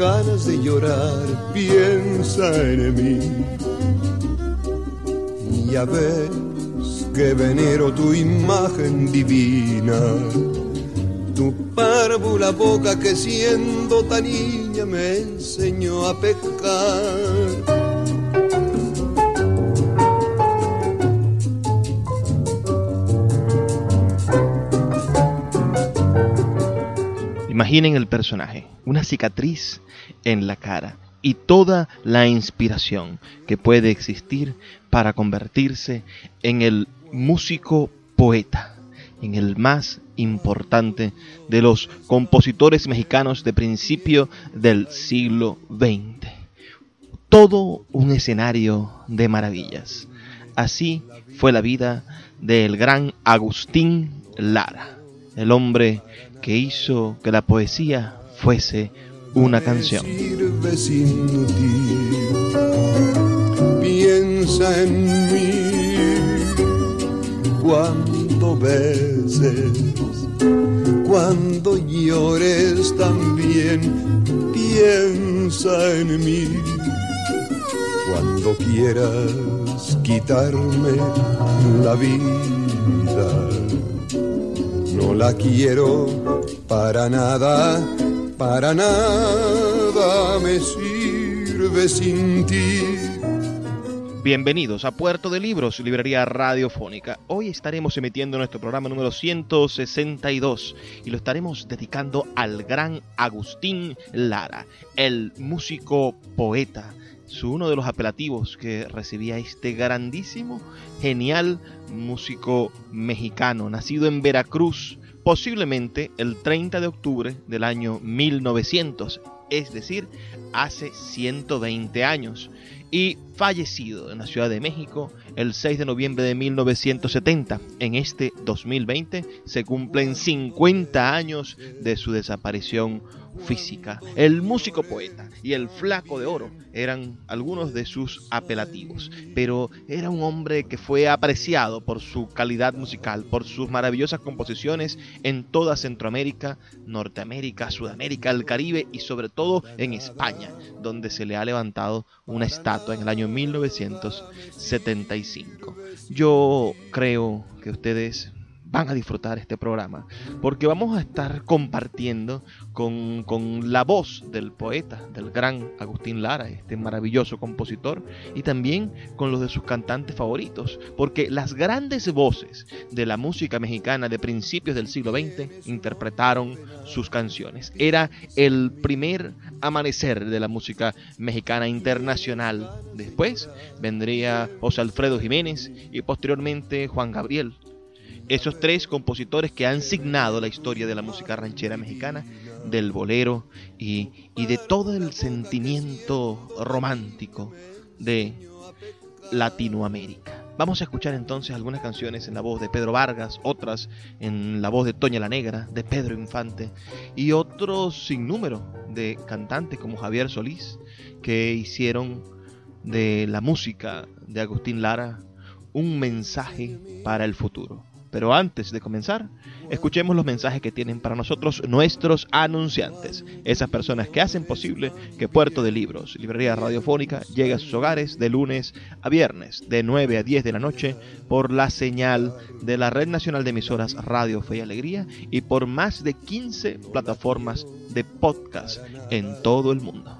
Ganas de llorar, piensa en mí. Ya ves que venero tu imagen divina, tu párvula boca que siendo tan niña me enseñó a pecar. Imaginen el personaje, una cicatriz en la cara y toda la inspiración que puede existir para convertirse en el músico poeta, en el más importante de los compositores mexicanos de principio del siglo XX. Todo un escenario de maravillas. Así fue la vida del gran Agustín Lara, el hombre que hizo que la poesía fuese una canción. sirve sin ti. Piensa en mí cuando beses, cuando llores también. Piensa en mí cuando quieras quitarme la vida. No la quiero para nada, para nada me sirve sin ti. Bienvenidos a Puerto de Libros, Librería Radiofónica. Hoy estaremos emitiendo nuestro programa número 162 y lo estaremos dedicando al gran Agustín Lara, el músico poeta, su uno de los apelativos que recibía este grandísimo, genial músico mexicano, nacido en Veracruz, posiblemente el 30 de octubre del año 1900, es decir, hace 120 años, y fallecido en la Ciudad de México el 6 de noviembre de 1970. En este 2020 se cumplen 50 años de su desaparición física. El músico poeta y el flaco de oro eran algunos de sus apelativos, pero era un hombre que fue apreciado por su calidad musical, por sus maravillosas composiciones en toda Centroamérica, Norteamérica, Sudamérica, el Caribe y sobre todo en España, donde se le ha levantado una estatua en el año 1975. Yo creo que ustedes van a disfrutar este programa, porque vamos a estar compartiendo con, con, la voz del poeta, del gran Agustín Lara, este maravilloso compositor, y también con los de sus cantantes favoritos, porque las grandes voces de la música mexicana de principios del siglo XX interpretaron sus canciones. Era el primer amanecer de la música mexicana internacional. Después vendría José Alfredo Jiménez y posteriormente Juan Gabriel esos tres compositores que han signado la historia de la música ranchera mexicana, del bolero y, de todo el sentimiento romántico de Latinoamérica. Vamos a escuchar entonces algunas canciones en la voz de Pedro Vargas, otras en la voz de Toña la Negra, de Pedro Infante y otros sin número de cantantes como Javier Solís que hicieron de la música de Agustín Lara un mensaje para el futuro. Pero antes de comenzar, escuchemos los mensajes que tienen para nosotros nuestros anunciantes, esas personas que hacen posible que Puerto de Libros, Librería Radiofónica, llegue a sus hogares de lunes a viernes, de 9 a 10 de la noche, por la señal de la Red Nacional de Emisoras Radio Fe y Alegría y por más de 15 plataformas de podcast en todo el mundo.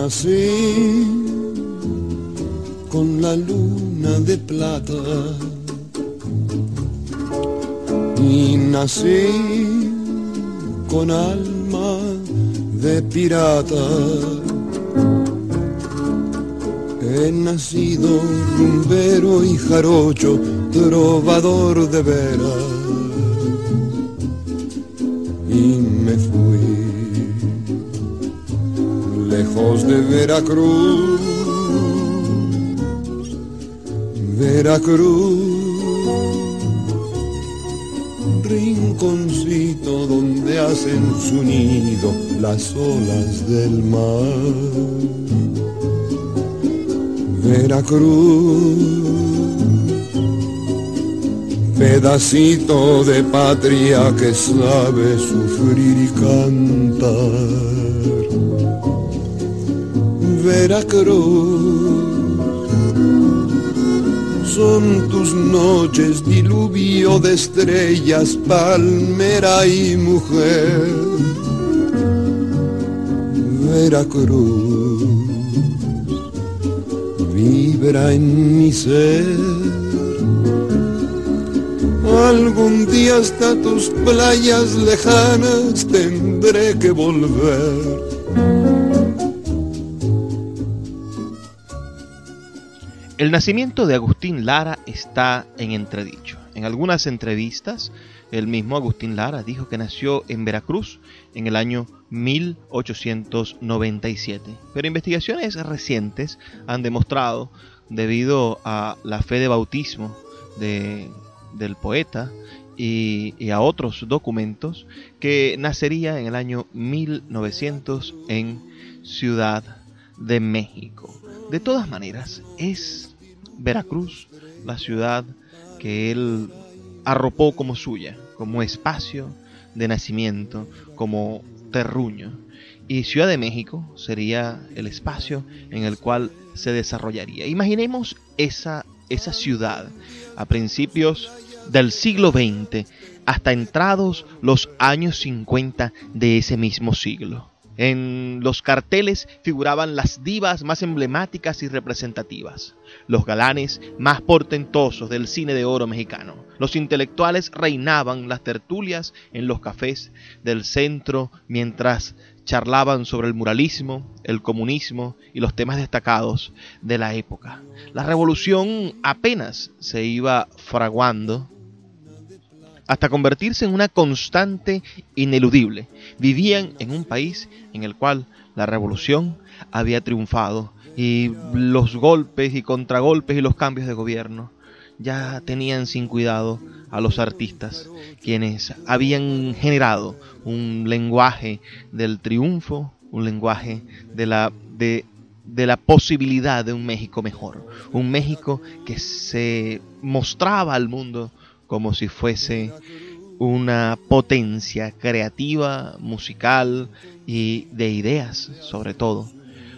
Nací con la luna de plata y nací con alma de pirata. He nacido rumbero y jarocho, trovador de veras, y me fui lejos de Veracruz, Veracruz, rinconcito donde hacen su nido las olas del mar. Veracruz, pedacito de patria que sabe sufrir y cantar. Veracruz. Son tus noches diluvio de estrellas, palmera y mujer. Veracruz vibra en mi ser. Algún día hasta tus playas lejanas tendré que volver El nacimiento de Agustín Lara está en entredicho. En algunas entrevistas, el mismo Agustín Lara dijo que nació en Veracruz en el año 1897. Pero investigaciones recientes han demostrado, debido a la fe de bautismo de, del poeta y, y, a otros documentos, que nacería en el año 1900 en Ciudad de México. De todas maneras, es Veracruz, la ciudad que él arropó como suya, como espacio de nacimiento, como terruño. Y Ciudad de México sería el espacio en el cual se desarrollaría. Imaginemos esa, esa ciudad a principios del siglo XX hasta entrados los años 50 de ese mismo siglo. En los carteles figuraban las divas más emblemáticas y representativas, los galanes más portentosos del cine de oro mexicano. Los intelectuales reinaban las tertulias en los cafés del centro mientras charlaban sobre el muralismo, el comunismo y los temas destacados de la época. La revolución apenas se iba fraguando hasta convertirse en una constante ineludible. Vivían en un país en el cual la revolución había triunfado y los golpes y contragolpes y los cambios de gobierno ya tenían sin cuidado a los artistas, quienes habían generado un lenguaje del triunfo, un lenguaje de la, de, de la posibilidad de un México mejor, un México que se mostraba al mundo como si fuese una potencia creativa, musical y de ideas sobre todo.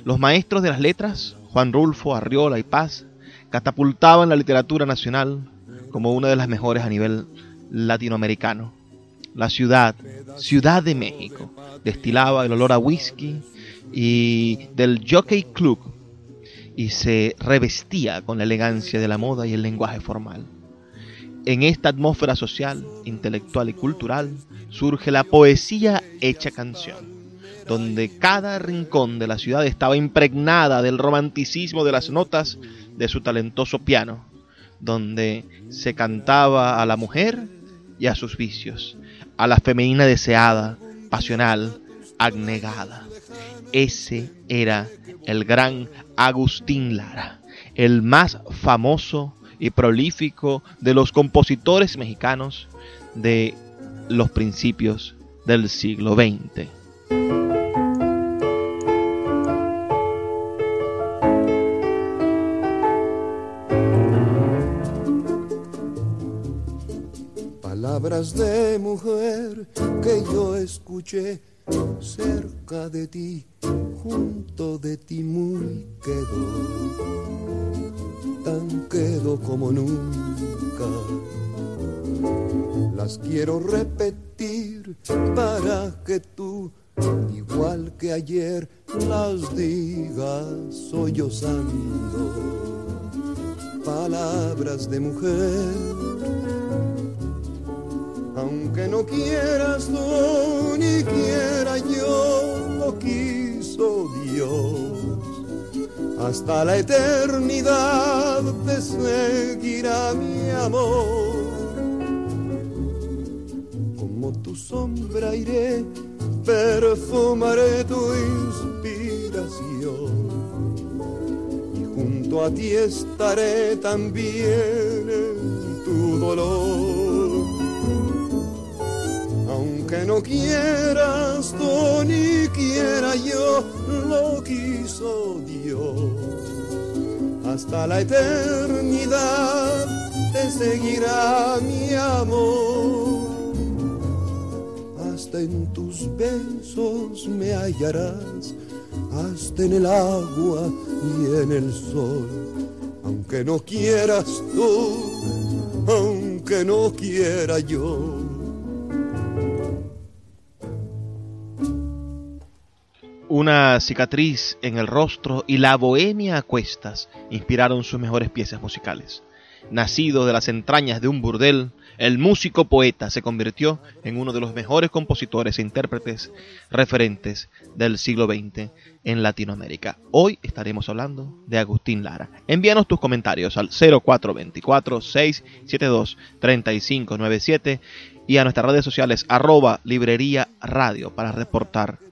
Los maestros de las letras, Juan Rulfo, Arriola y Paz, catapultaban la literatura nacional como una de las mejores a nivel latinoamericano. La ciudad, Ciudad de México, destilaba el olor a whisky y del Jockey Club y se revestía con la elegancia de la moda y el lenguaje formal en esta atmósfera social, intelectual y cultural surge la poesía hecha canción, donde cada rincón de la ciudad estaba impregnada del romanticismo de las notas de su talentoso piano, donde se cantaba a la mujer y a sus vicios, a la femenina deseada, pasional, abnegada. Ese era el gran Agustín Lara, el más famoso y prolífico de los compositores mexicanos de los principios del siglo XX. Palabras de mujer que yo escuché cerca de ti, junto de ti muy quedo, tan quedo como nunca. Las quiero repetir para que tú, igual que ayer, las digas sollozando. Palabras de mujer aunque no quieras tú ni quiera yo, lo Dios. Hasta la eternidad te seguirá mi amor. Como tu sombra iré, perfumaré tu inspiración. Y junto a ti estaré también en tu dolor quieras tú ni quiera yo, lo quiso Dios. Hasta la eternidad te seguirá mi amor. Hasta en tus besos me hallarás, hasta en el agua y en el sol. Aunque no quieras tú, aunque no quiera yo Una cicatriz en el rostro y la bohemia a cuestas inspiraron sus mejores piezas musicales. Nacido de las entrañas de un burdel, el músico poeta se convirtió en uno de los mejores compositores e intérpretes referentes del siglo XX en Latinoamérica. Hoy estaremos hablando de Agustín Lara. Envíanos tus comentarios al 0424-672-3597 y a nuestras redes sociales arroba librería radio para reportar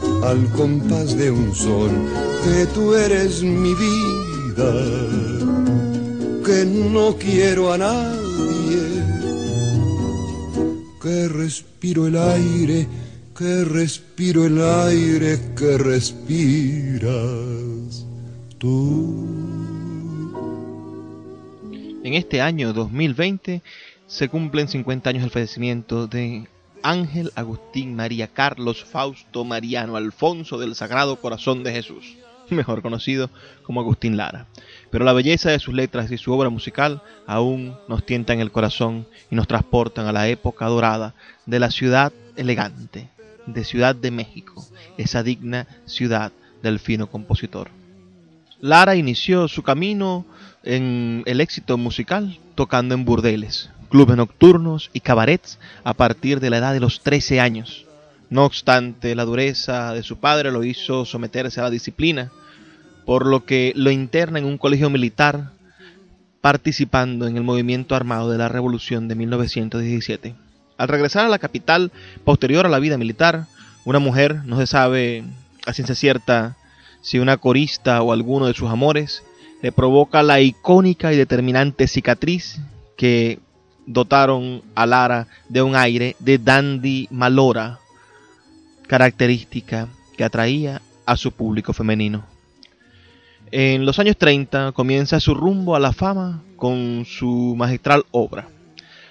al compás de un sol que tú eres mi vida, que no quiero a nadie, que respiro el aire, que respiro el aire que respiras tú. En este año 2020 se cumplen 50 años del fallecimiento de Ángel Agustín María Carlos Fausto Mariano Alfonso del Sagrado Corazón de Jesús. mejor conocido como Agustín Lara. Pero la belleza de sus letras y su obra musical aún nos tienta en el corazón y nos transportan a la época dorada de la ciudad elegante, de Ciudad de México, esa digna ciudad del fino compositor. Lara inició su camino en el éxito musical tocando en burdeles, clubes nocturnos y cabarets a partir de la edad de los 13 años. No obstante, la dureza de su padre lo hizo someterse a la disciplina, por lo que lo interna en un colegio militar, participando en el movimiento armado de la Revolución de 1917. Al regresar a la capital, posterior a la vida militar, una mujer, no se sabe a ciencia cierta si una corista o alguno de sus amores, le provoca la icónica y determinante cicatriz que dotaron a Lara de un aire de dandy malora, característica que atraía a su público femenino. En los años 30 comienza su rumbo a la fama con su magistral obra.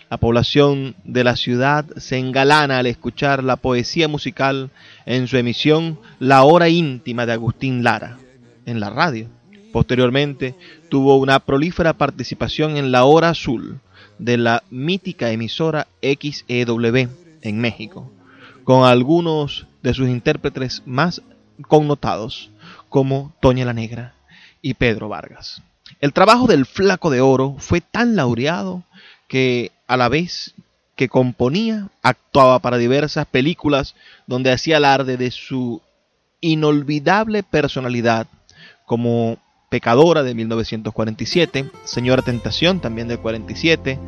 La población de la ciudad se engalana al escuchar la poesía musical en su emisión La Hora Íntima de Agustín Lara en la radio. Posteriormente tuvo una prolífera participación en La Hora Azul de la mítica emisora XEW en México, con algunos de sus intérpretes más connotados como Toña la Negra y Pedro Vargas. El trabajo del Flaco de Oro fue tan laureado que a la vez que componía, actuaba para diversas películas donde hacía alarde de su inolvidable personalidad como Pecadora de 1947, Señora Tentación también del 47,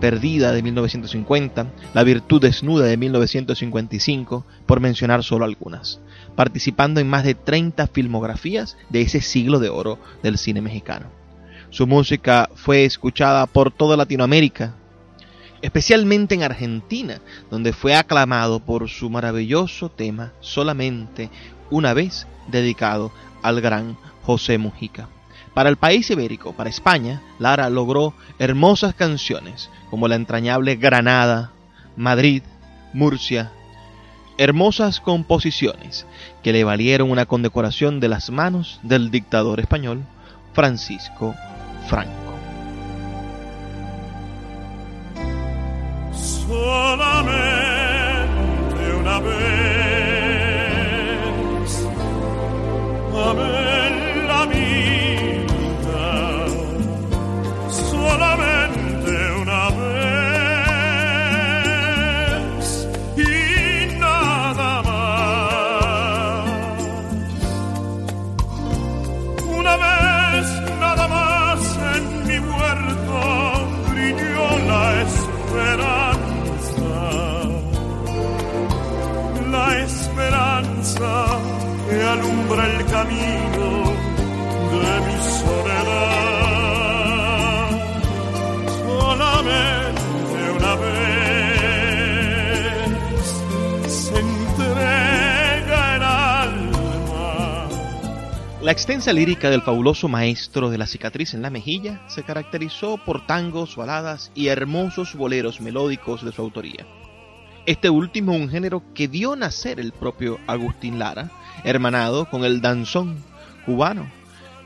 Perdida de 1950, La Virtud Desnuda de 1955, por mencionar solo algunas, participando en más de 30 filmografías de ese siglo de oro del cine mexicano. Su música fue escuchada por toda Latinoamérica, especialmente en Argentina, donde fue aclamado por su maravilloso tema solamente una vez dedicado al gran José Mujica. Para el país ibérico, para España, Lara logró hermosas canciones como la entrañable Granada, Madrid, Murcia, hermosas composiciones que le valieron una condecoración de las manos del dictador español Francisco Franco. Solamente una vez. El camino de mi soledad. Solamente una vez se entrega el alma. La extensa lírica del fabuloso maestro de la cicatriz en la mejilla se caracterizó por tangos, baladas y hermosos boleros melódicos de su autoría. Este último un género que dio nacer el propio Agustín Lara, hermanado con el danzón cubano,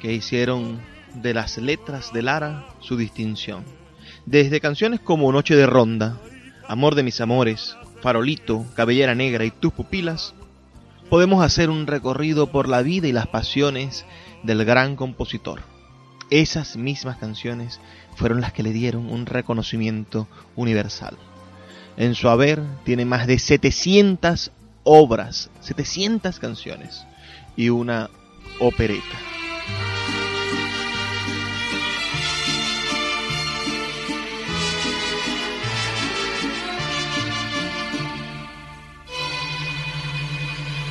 que hicieron de las letras de Lara su distinción. Desde canciones como Noche de Ronda, Amor de mis amores, Farolito, Cabellera Negra y Tus pupilas, podemos hacer un recorrido por la vida y las pasiones del gran compositor. Esas mismas canciones fueron las que le dieron un reconocimiento universal. En su haber tiene más de 700 obras, 700 canciones y una opereta.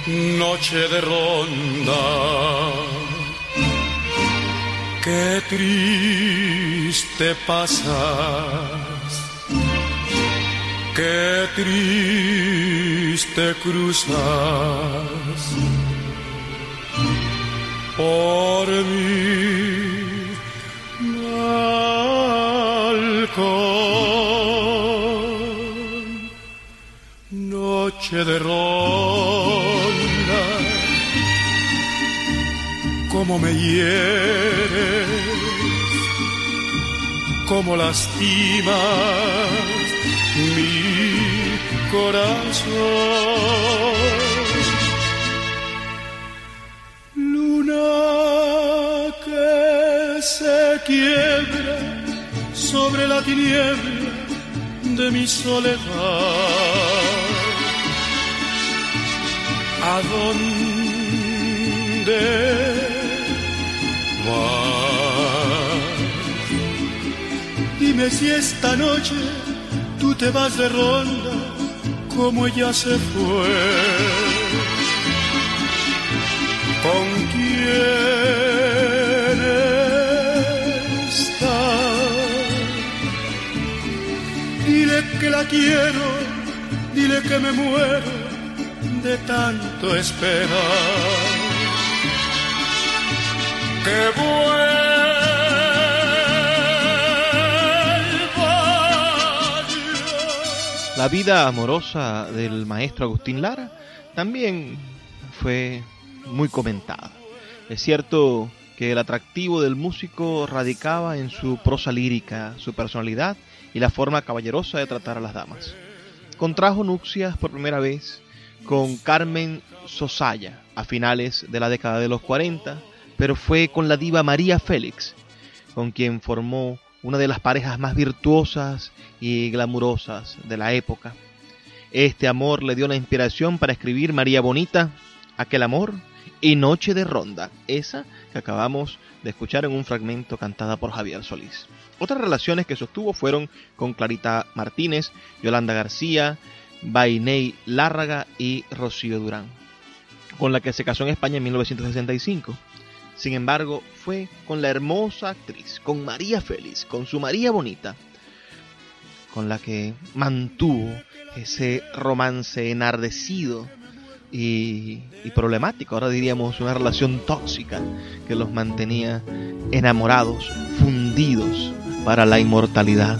Noche de ronda, qué triste pasar qué triste cruzas por mi balcón. Noche de ronda cómo me hieres, cómo lastimas mi corazón. Luna que se quiebra sobre la tiniebla de mi soledad. ¿A dónde vas? Dime si esta noche te vas de ronda como ella se fue. ¿Con quién está? Dile que la quiero, dile que me muero de tanto esperar. Que La vida amorosa del maestro Agustín Lara también fue muy comentada. Es cierto que el atractivo del músico radicaba en su prosa lírica, su personalidad y la forma caballerosa de tratar a las damas. Contrajo nupcias por primera vez con Carmen Sosaya a finales de la década de los 40, pero fue con la diva María Félix, con quien formó una de las parejas más virtuosas y glamurosas de la época. Este amor le dio la inspiración para escribir María Bonita, Aquel amor y Noche de Ronda, esa que acabamos de escuchar en un fragmento cantada por Javier Solís. Otras relaciones que sostuvo fueron con Clarita Martínez, Yolanda García, Bainey Lárraga y Rocío Durán, con la que se casó en España en 1965. Sin embargo, fue con la hermosa actriz, con María Félix, con su María Bonita, con la que mantuvo ese romance enardecido y, y, problemático, ahora diríamos una relación tóxica que los mantenía enamorados, fundidos para la inmortalidad.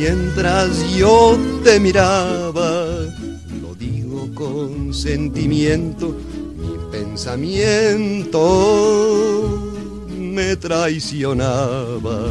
Mientras yo te miraba, lo digo con sentimiento, mi pensamiento me traicionaba.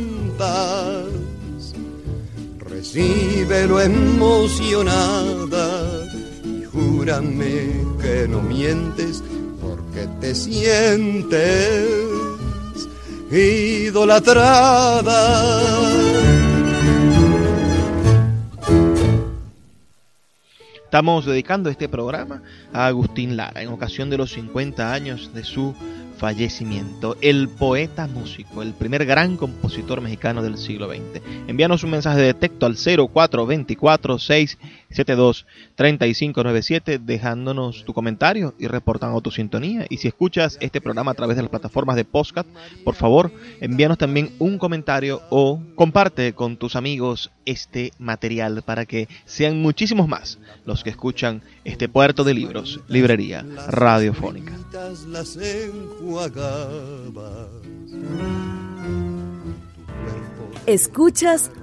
Recíbelo emocionada y júrame que no mientes porque te sientes idolatrada. Estamos dedicando este programa a Agustín Lara en ocasión de los 50 años de su fallecimiento. El poeta músico, el primer gran compositor mexicano del siglo XX. Envíanos un mensaje de texto al 0424 672 3597 dejándonos tu comentario y reportando tu sintonía. Y si escuchas este programa a través de las plataformas de podcast, por favor, envíanos también un comentario o comparte con tus amigos este material para que sean muchísimos más los que escuchan este puerto de libros, librería radiofónica. Escuchas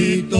Luisito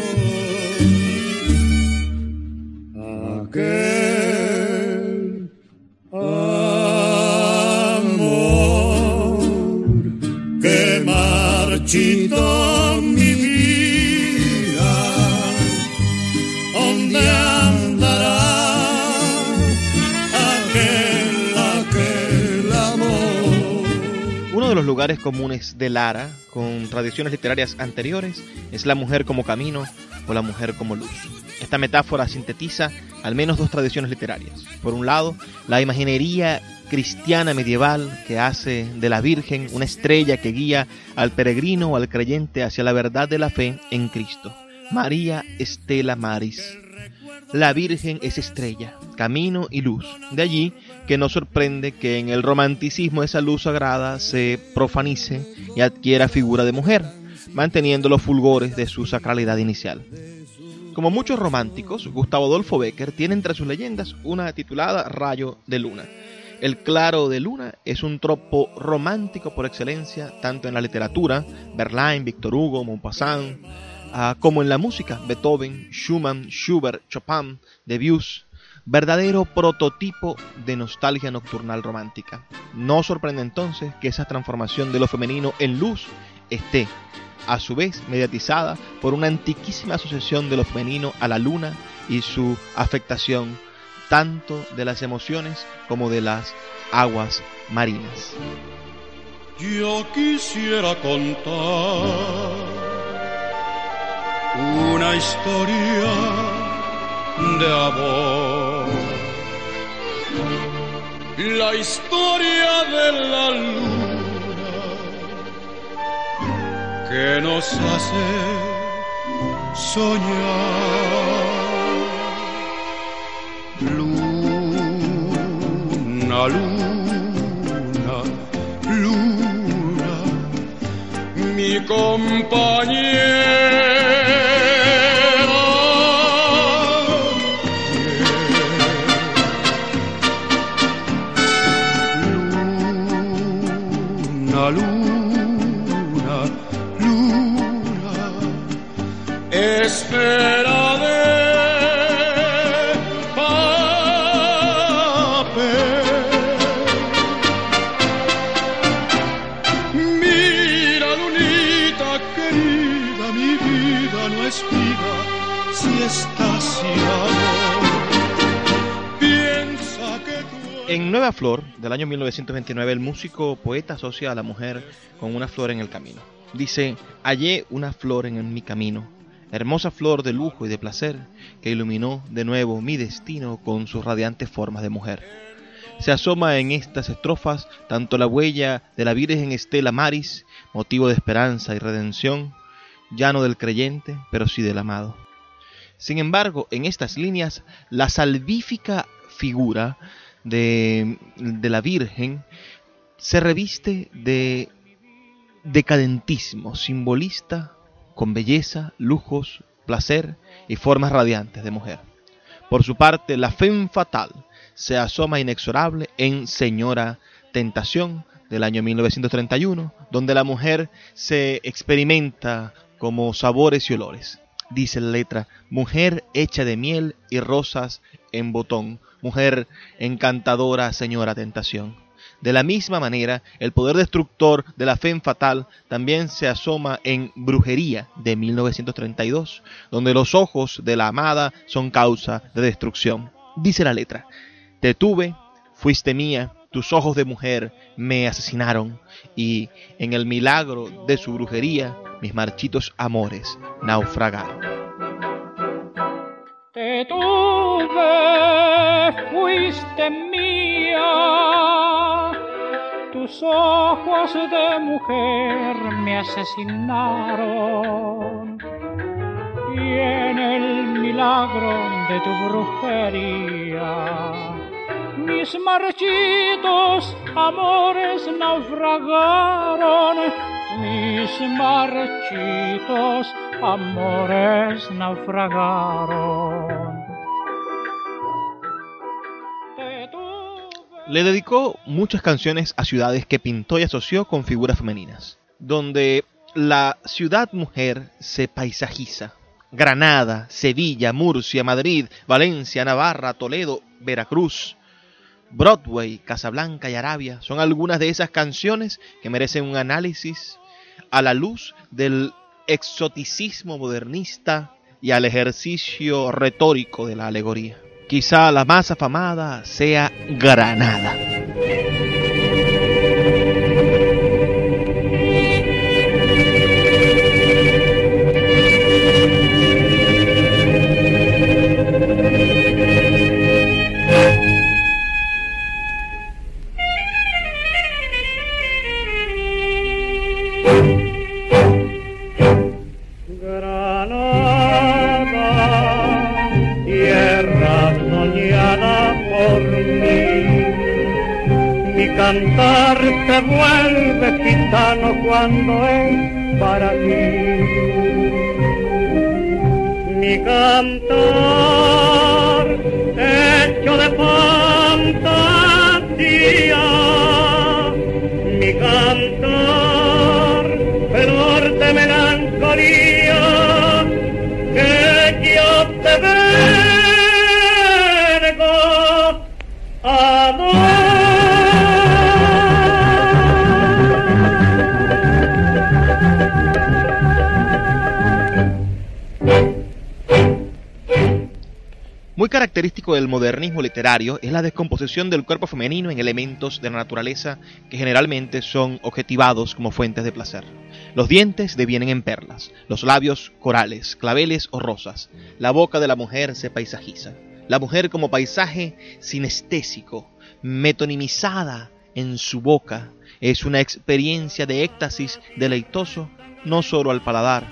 comunes de Lara, con tradiciones literarias anteriores, es la mujer como camino o la mujer como luz. Esta metáfora sintetiza al menos dos tradiciones literarias. Por un lado, la imaginería cristiana medieval que hace de la Virgen una estrella que guía al peregrino o al creyente hacia la verdad de la fe en Cristo. María Estela Maris. La Virgen es estrella, camino y luz. De allí que no sorprende que en el romanticismo esa luz sagrada se profanice y adquiera figura de mujer, manteniendo los fulgores de su sacralidad inicial. Como muchos románticos, Gustavo Adolfo Becker tiene entre sus leyendas una titulada Rayo de Luna. El claro de luna es un tropo romántico por excelencia, tanto en la literatura, Verlaine, Victor Hugo, Maupassant, uh, como en la música, Beethoven, Schumann, Schubert, Chopin, Debussy, verdadero prototipo de nostalgia nocturnal romántica. No sorprende entonces que esa transformación de lo femenino en luz esté, a su vez, mediatizada por una antiquísima asociación de lo femenino a la luna y su afectación tanto de las emociones como de las aguas marinas. Yo quisiera contar una historia de amor. La historia de la luna que nos hace soñar. Luna luna, luna, mi compañera. Luna, luna, luna, espera Nueva Flor, del año 1929, el músico poeta asocia a la mujer con una flor en el camino. Dice, hallé una flor en mi camino, hermosa flor de lujo y de placer, que iluminó de nuevo mi destino con sus radiantes formas de mujer. Se asoma en estas estrofas tanto la huella de la Virgen Estela Maris, motivo de esperanza y redención, ya no del creyente, pero sí del amado. Sin embargo, en estas líneas, la salvífica figura de, de la Virgen se reviste de decadentismo simbolista con belleza, lujos, placer y formas radiantes de mujer. Por su parte, la femme fatal se asoma inexorable en Señora Tentación del año 1931, donde la mujer se experimenta como sabores y olores. Dice la letra, mujer hecha de miel y rosas en botón, mujer encantadora, señora tentación. De la misma manera, el poder destructor de la femme fatal también se asoma en Brujería de 1932, donde los ojos de la amada son causa de destrucción. Dice la letra, te tuve, fuiste mía, tus ojos de mujer me asesinaron, y en el milagro de su brujería, mis marchitos amores naufragaron. Te tuve, fuiste mía, tus ojos de mujer me asesinaron. Y en el milagro de tu brujería, mis marchitos amores naufragaron. Mis marchitos amores naufragaron. Le dedicó muchas canciones a ciudades que pintó y asoció con figuras femeninas, donde la ciudad mujer se paisajiza. Granada, Sevilla, Murcia, Madrid, Valencia, Navarra, Toledo, Veracruz, Broadway, Casablanca y Arabia son algunas de esas canciones que merecen un análisis a la luz del exoticismo modernista y al ejercicio retórico de la alegoría. Quizá la más afamada sea Granada. Cantar se vuelve gitano cuando es para ti. Mi cantar hecho de fantasía. Mi cantar flor de melancolía característico del modernismo literario es la descomposición del cuerpo femenino en elementos de la naturaleza que generalmente son objetivados como fuentes de placer. Los dientes devienen en perlas, los labios corales, claveles o rosas. La boca de la mujer se paisajiza. La mujer como paisaje sinestésico, metonimizada en su boca, es una experiencia de éxtasis deleitoso no solo al paladar,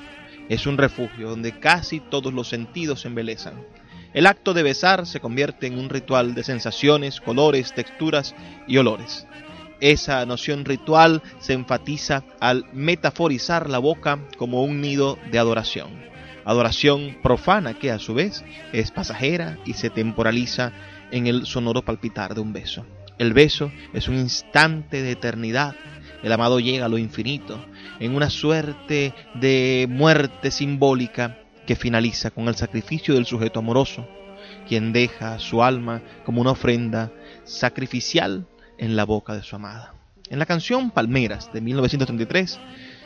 es un refugio donde casi todos los sentidos se embelezan. El acto de besar se convierte en un ritual de sensaciones, colores, texturas y olores. Esa noción ritual se enfatiza al metaforizar la boca como un nido de adoración. Adoración profana que a su vez es pasajera y se temporaliza en el sonoro palpitar de un beso. El beso es un instante de eternidad. El amado llega a lo infinito, en una suerte de muerte simbólica que finaliza con el sacrificio del sujeto amoroso, quien deja su alma como una ofrenda sacrificial en la boca de su amada. En la canción Palmeras de 1933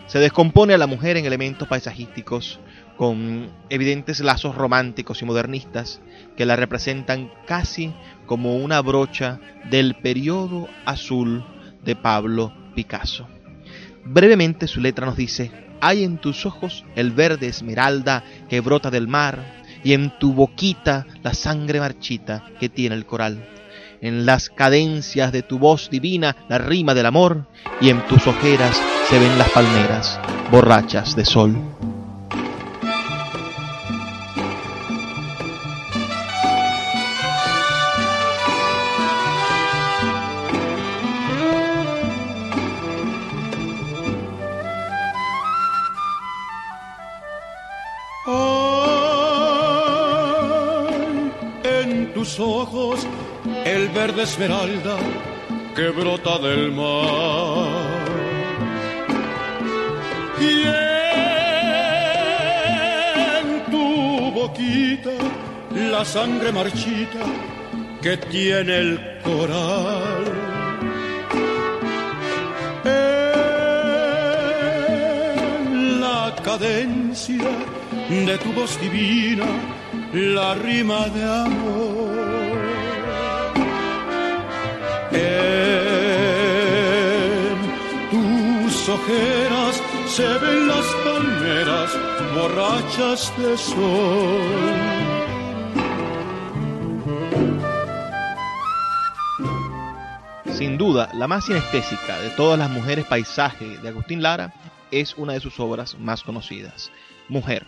se descompone a la mujer en elementos paisajísticos con evidentes lazos románticos y modernistas que la representan casi como una brocha del periodo azul de Pablo Picasso. Brevemente su letra nos dice, hay en tus ojos el verde esmeralda que brota del mar y en tu boquita la sangre marchita que tiene el coral. En las cadencias de tu voz divina la rima del amor y en tus ojeras se ven las palmeras borrachas de sol. Esmeralda que brota del mar. Y en tu boquita la sangre marchita que tiene el coral. En la cadencia de tu voz divina, la rima de amor ojeras se ven las palmeras borrachas de sol. Sin duda, la más sinestésica de todas las mujeres paisaje de Agustín Lara es una de sus obras más conocidas, Mujer.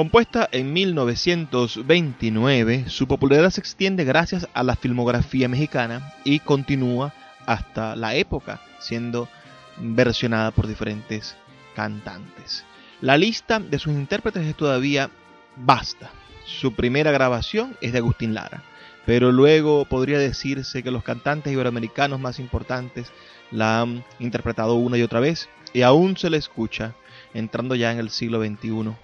Compuesta en 1929, su popularidad se extiende gracias a la filmografía mexicana y continúa hasta la época, siendo versionada por diferentes cantantes. La lista de sus intérpretes es todavía vasta. Su primera grabación es de Agustín Lara, pero luego podría decirse que los cantantes iberoamericanos más importantes la han interpretado una y otra vez y aún se le escucha entrando ya en el siglo XXI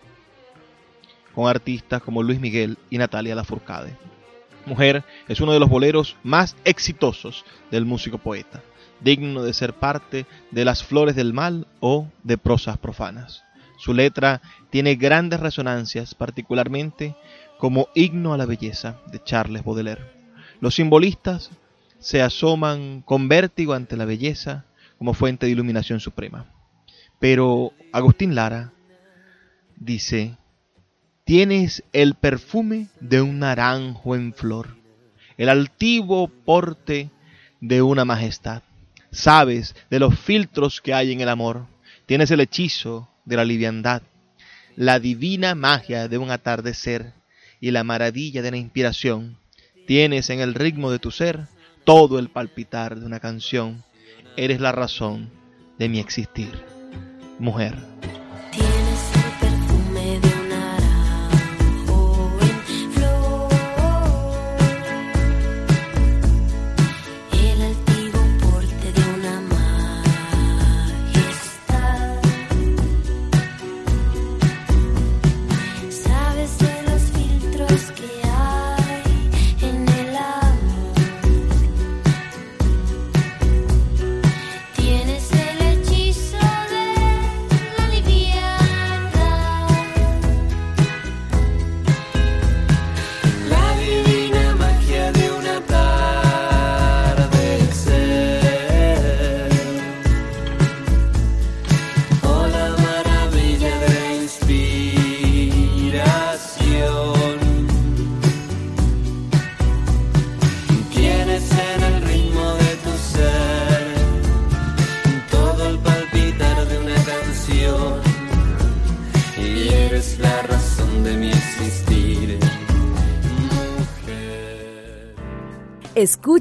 con artistas como Luis Miguel y Natalia Lafourcade. Mujer es uno de los boleros más exitosos del músico poeta digno de ser parte de las flores del mal o de prosas profanas. Su letra tiene grandes resonancias, particularmente como himno a la belleza de Charles Baudelaire. Los simbolistas se asoman con vértigo ante la belleza como fuente de iluminación suprema. Pero Agustín Lara dice, tienes el perfume de un naranjo en flor, el altivo porte de una majestad. Sabes de los filtros que hay en el amor, tienes el hechizo de la liviandad, la divina magia de un atardecer y la maravilla de la inspiración, tienes en el ritmo de tu ser todo el palpitar de una canción, eres la razón de mi existir, mujer.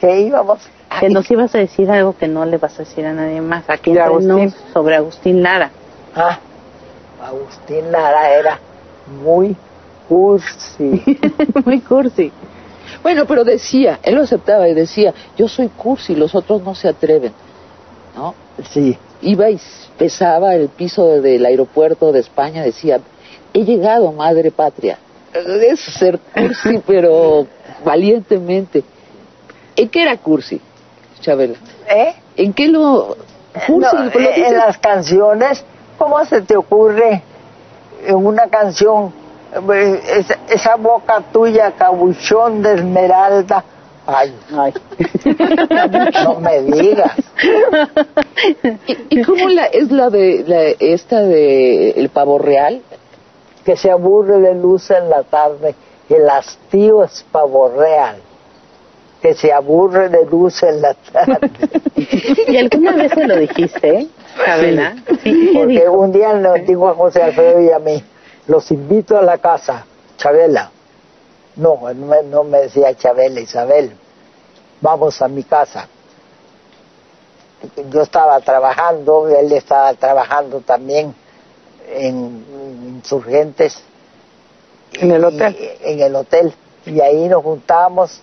¿Qué íbamos? Que nos ibas a decir algo que no le vas a decir a nadie más. Aquí ¿De entre nos, Agustín? sobre Agustín Lara. Ah, Agustín Lara era muy cursi. Muy cursi. Bueno, pero decía, él lo aceptaba y decía, yo soy cursi, los otros no se atreven, ¿no? Sí, Iba y pesaba el piso del aeropuerto de España, decía, he llegado, madre patria. Es ser cursi, pero valientemente. ¿En qué era cursi, Chabela? ¿eh? ¿En qué lo... Cursi, No, lo eh, dices- en las canciones, ¿cómo se te ocurre en una canción eh, esa, esa boca tuya, cabuchón de esmeralda? Ay, Ay. no me digas. ¿Y, y cómo la, es la de la, esta de el pavo real? Que se aburre de luz en la tarde, el hastío es pavo real. Que se aburre de luz en la tarde. ¿Y alguna vez se lo dijiste? Sí, ¿qué Porque dijo? un día nos dijo a José Alfredo y a mí, los invito a la casa, Chabela. No, no me, no me decía Chabela, Isabel, vamos a mi casa. Yo estaba trabajando, él estaba trabajando también en Insurgentes. En el hotel. Y- en el hotel. Y ahí nos juntábamos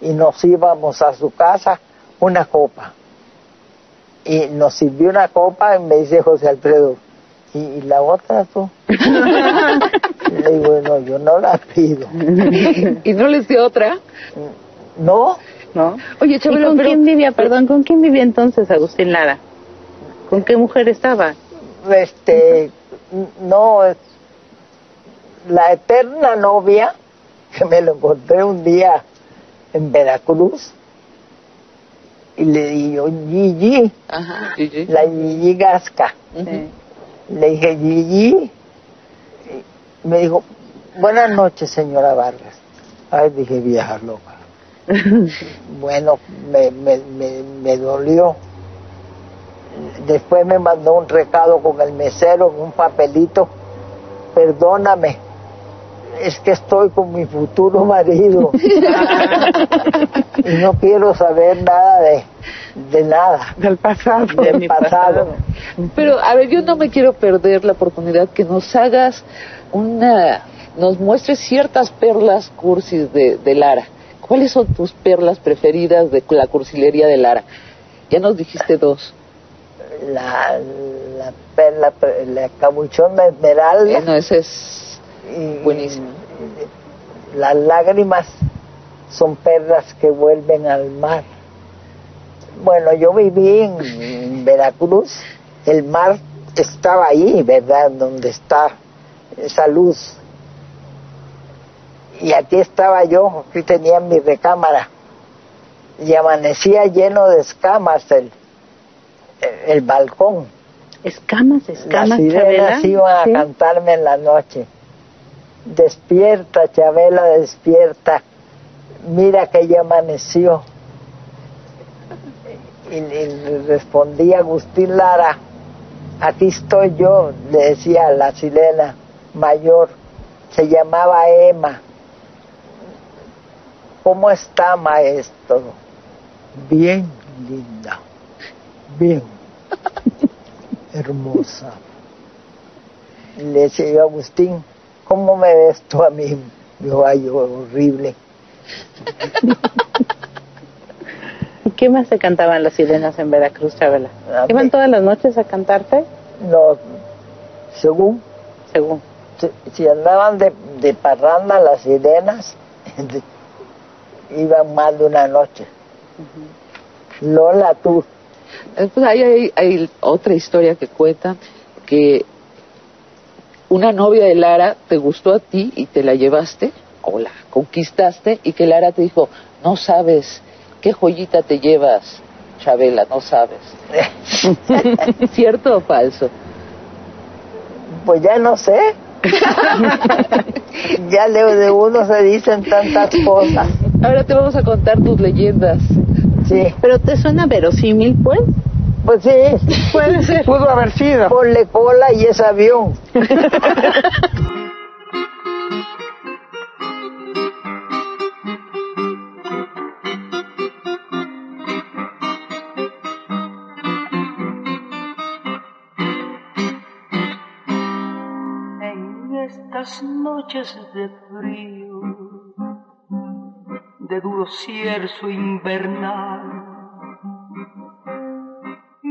y nos íbamos a su casa una copa y nos sirvió una copa y me dice José Alfredo, ¿y, y la otra tú? Le digo, no, yo no la pido. ¿Y no les dio otra? No, ¿No? Oye, ¿Y Chabela, con pero... quién vivía, perdón, con quién vivía entonces Agustín Lara? ¿Con qué mujer estaba? este, no, la eterna novia, que me lo encontré un día en Veracruz, y le Gigi, Ajá, Gigi. la Gigi Gasca. Le dije, Gigi. Y Me dijo, buenas noches, señora Vargas. Ay, dije, vieja loca. bueno, me, me, me, me dolió. Después me mandó un recado con el mesero en un papelito. Perdóname, es que estoy con mi futuro marido. y no quiero saber nada de, de nada, Del pasado. del mi pasado. pasado. Pero, a ver, yo no me quiero perder la oportunidad que nos hagas una... Nos muestres ciertas perlas cursis de, de Lara. ¿Cuáles son tus perlas preferidas de la cursilería de Lara? Ya nos dijiste dos. la, la perla, la cabuchón de esmeralda Bueno, ese es y buenísimo. las lágrimas son perlas que vuelven al mar. Bueno, yo viví en, Veracruz, el mar estaba ahí, ¿verdad? Donde está esa luz. Y aquí estaba yo, aquí tenía mi recámara. Y amanecía lleno de escamas el, el balcón. Escamas, escamas, Las sirenas iban a cantarme en la noche. Despierta, Chabela, despierta. Mira que ya amaneció. Y, y le respondía Agustín Lara, aquí estoy yo, le decía a la sirena mayor, se llamaba Emma. ¿Cómo está, maestro? Bien, linda. Bien. Hermosa. Le decía yo, Agustín, ¿cómo me ves tú a mí? Yo, ay, yo, horrible. ¿Y qué más se cantaban las sirenas en Veracruz, Chabela? ¿Iban mí- todas las noches a cantarte? No, según Según. si, si andaban de, de parranda las sirenas, iban más de una noche. Lola, tú, Eh, Pues hay, hay, hay otra historia que cuenta que una novia de Lara te gustó a ti y te la llevaste o la conquistaste y que Lara te dijo, no sabes ¿Qué joyita te llevas, Chabela? No sabes. ¿Cierto o falso? Pues ya no sé. ya de, de uno se dicen tantas cosas. Ahora te vamos a contar tus leyendas. Sí. ¿Pero te suena verosímil, pues? Pues sí. Puede ser. Pudo haber sido. Ponle cola y es avión. En estas noches de frío, de duro cierzo invernal,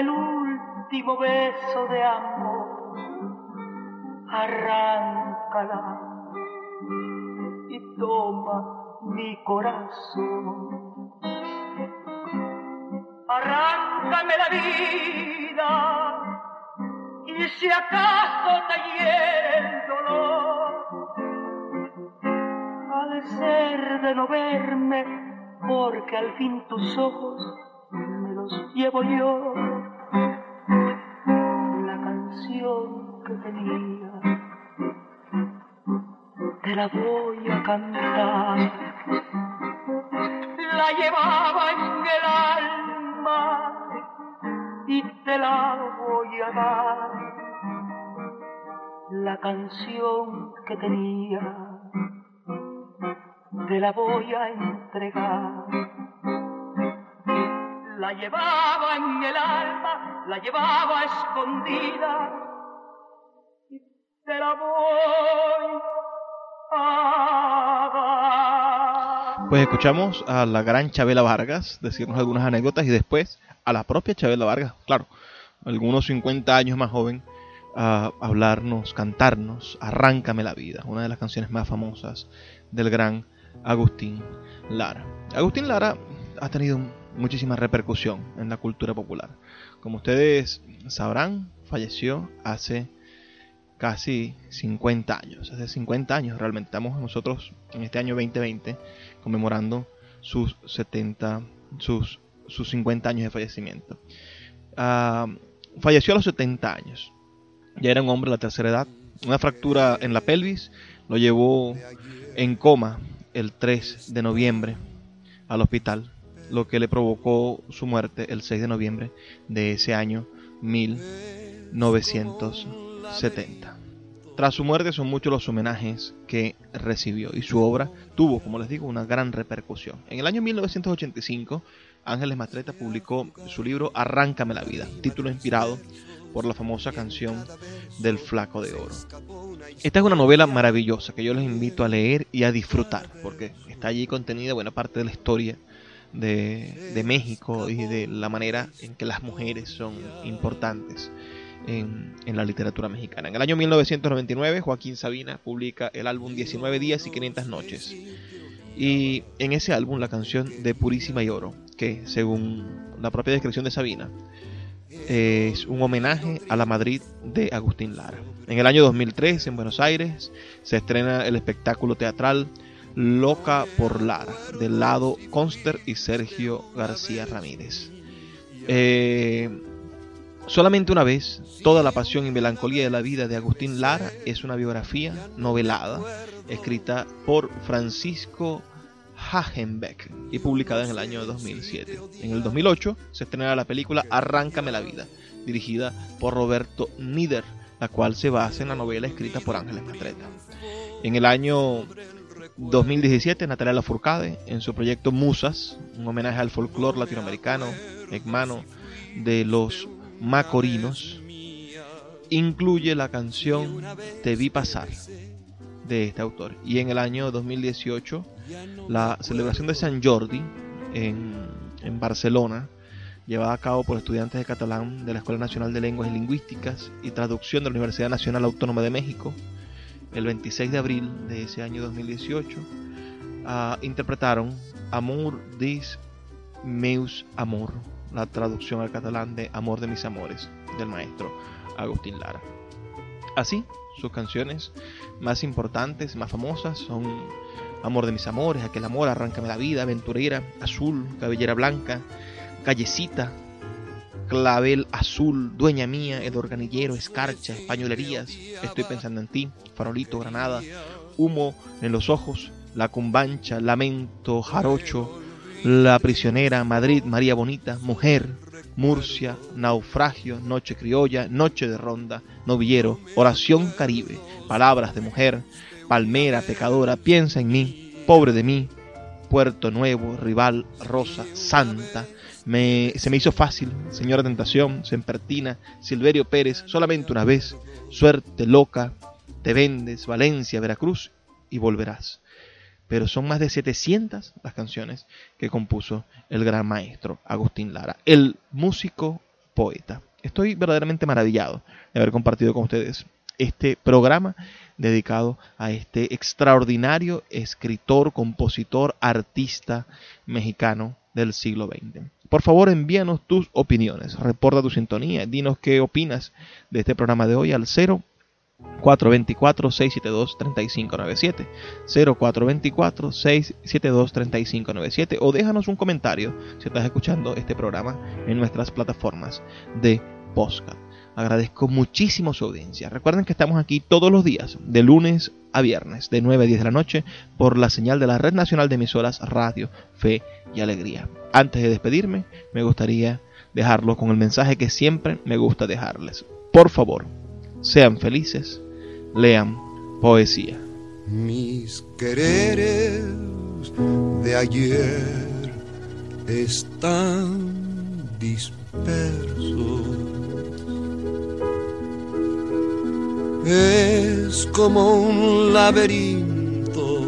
El último beso de amor. Arráncala y toma mi corazón. Arráncame la vida y si acaso te hiere el dolor, de ser de no verme, porque al fin tus ojos me los llevo yo. Te la voy a cantar. La llevaba en el alma y te la voy a dar. La canción que tenía te la voy a entregar. La llevaba en el alma, la llevaba escondida Pues escuchamos a la gran Chabela Vargas decirnos algunas anécdotas y después a la propia Chabela Vargas, claro, algunos 50 años más joven, a hablarnos, cantarnos Arráncame la vida, una de las canciones más famosas del gran Agustín Lara. Agustín Lara ha tenido muchísima repercusión en la cultura popular. Como ustedes sabrán, falleció hace casi 50 años. Hace 50 años realmente estamos nosotros en este año 2020 conmemorando sus 70, sus, sus 50 años de fallecimiento. Ah, falleció a los 70 años. Ya era un hombre de la tercera edad. Una fractura en la pelvis lo llevó en coma el 3 de noviembre al hospital, lo que le provocó su muerte el 6 de noviembre de ese año 1970. Tras su muerte son muchos los homenajes que recibió y su obra tuvo, como les digo, una gran repercusión. En el año 1985, Ángeles Mastreta publicó su libro Arráncame la vida, título inspirado por la famosa canción del Flaco de Oro. Esta es una novela maravillosa que yo les invito a leer y a disfrutar, porque está allí contenida buena parte de la historia de México y de la manera en que las mujeres son importantes en, la literatura mexicana. En el año 1999, Joaquín Sabina publica el álbum 19 días y 500 noches. Y en ese álbum la canción de Purísima y Oro, que según la propia descripción de Sabina, es un homenaje a la Madrid de Agustín Lara. En el año 2003, en Buenos Aires, se estrena el espectáculo teatral Loca por Lara, del lado Conster y Sergio García Ramírez. Eh, solamente una vez, toda la pasión y melancolía de la vida de Agustín Lara es una biografía novelada, escrita por Francisco Hagenbeck y publicada en el año 2007. En el 2008 se estrenará la película Arráncame la vida, dirigida por Roberto Nieder, la cual se basa en la novela escrita por Ángeles Mastreta. En el año 2017, Natalia Lafourcade, en su proyecto Musas, un homenaje al folclore latinoamericano, hermano de los Macorinos, incluye la canción Te vi pasar de este autor. Y en el año 2018, la celebración de San Jordi en, en Barcelona, llevada a cabo por estudiantes de catalán de la Escuela Nacional de Lenguas y Lingüísticas y Traducción de la Universidad Nacional Autónoma de México, el 26 de abril de ese año 2018, ah, interpretaron Amor dis meus amor, la traducción al catalán de Amor de mis amores, del maestro Agustín Lara. Así, sus canciones más importantes, más famosas son Amor de mis amores, Aquel amor, Arráncame la vida, Aventurera, Azul, Cabellera blanca, Callecita, Clavel Azul, Dueña Mía, El Organillero, Escarcha, Españolerías, Estoy pensando en ti, Farolito, Granada, Humo en los ojos, La Cumbancha, Lamento, Jarocho, La Prisionera, Madrid, María Bonita, Mujer, Murcia, Naufragio, Noche Criolla, Noche de Ronda, Novillero, Oración Caribe, Palabras de Mujer, Palmera, Pecadora, Piensa en mí, Pobre de mí, Puerto Nuevo, Rival, Rosa, Santa, se me hizo fácil, Señora Tentación, Sempertina, Silverio Pérez, solamente una vez, Suerte Loca, Te Vendes, Valencia, Veracruz y Volverás. Pero son más de 700 las canciones que compuso el gran maestro Agustín Lara, el músico poeta. Estoy verdaderamente maravillado de haber compartido con ustedes este programa dedicado a este extraordinario escritor, compositor, artista mexicano del siglo XX. Por favor, envíanos tus opiniones, reporta tu sintonía, dinos qué opinas de este programa de hoy al 0 424-672-3597, 0424-672-3597 o déjanos un comentario si estás escuchando este programa en nuestras plataformas de podcast. Agradezco muchísimo su audiencia. Recuerden que estamos aquí todos los días, de lunes a viernes, de 9 a 10 de la noche, por la señal de la Red Nacional de Emisoras Radio, Fe y Alegría. Antes de despedirme, me gustaría dejarlo con el mensaje que siempre me gusta dejarles. Por favor, sean felices, lean poesía. Mis quereres de ayer están dispersos es como un laberinto.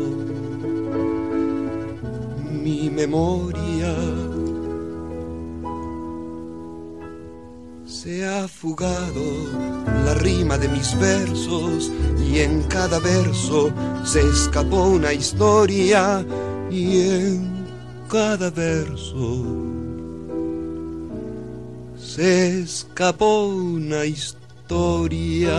Mi memoria se ha fugado la rima de mis versos y en cada verso se escapó una historia y en cada verso se escapó una historia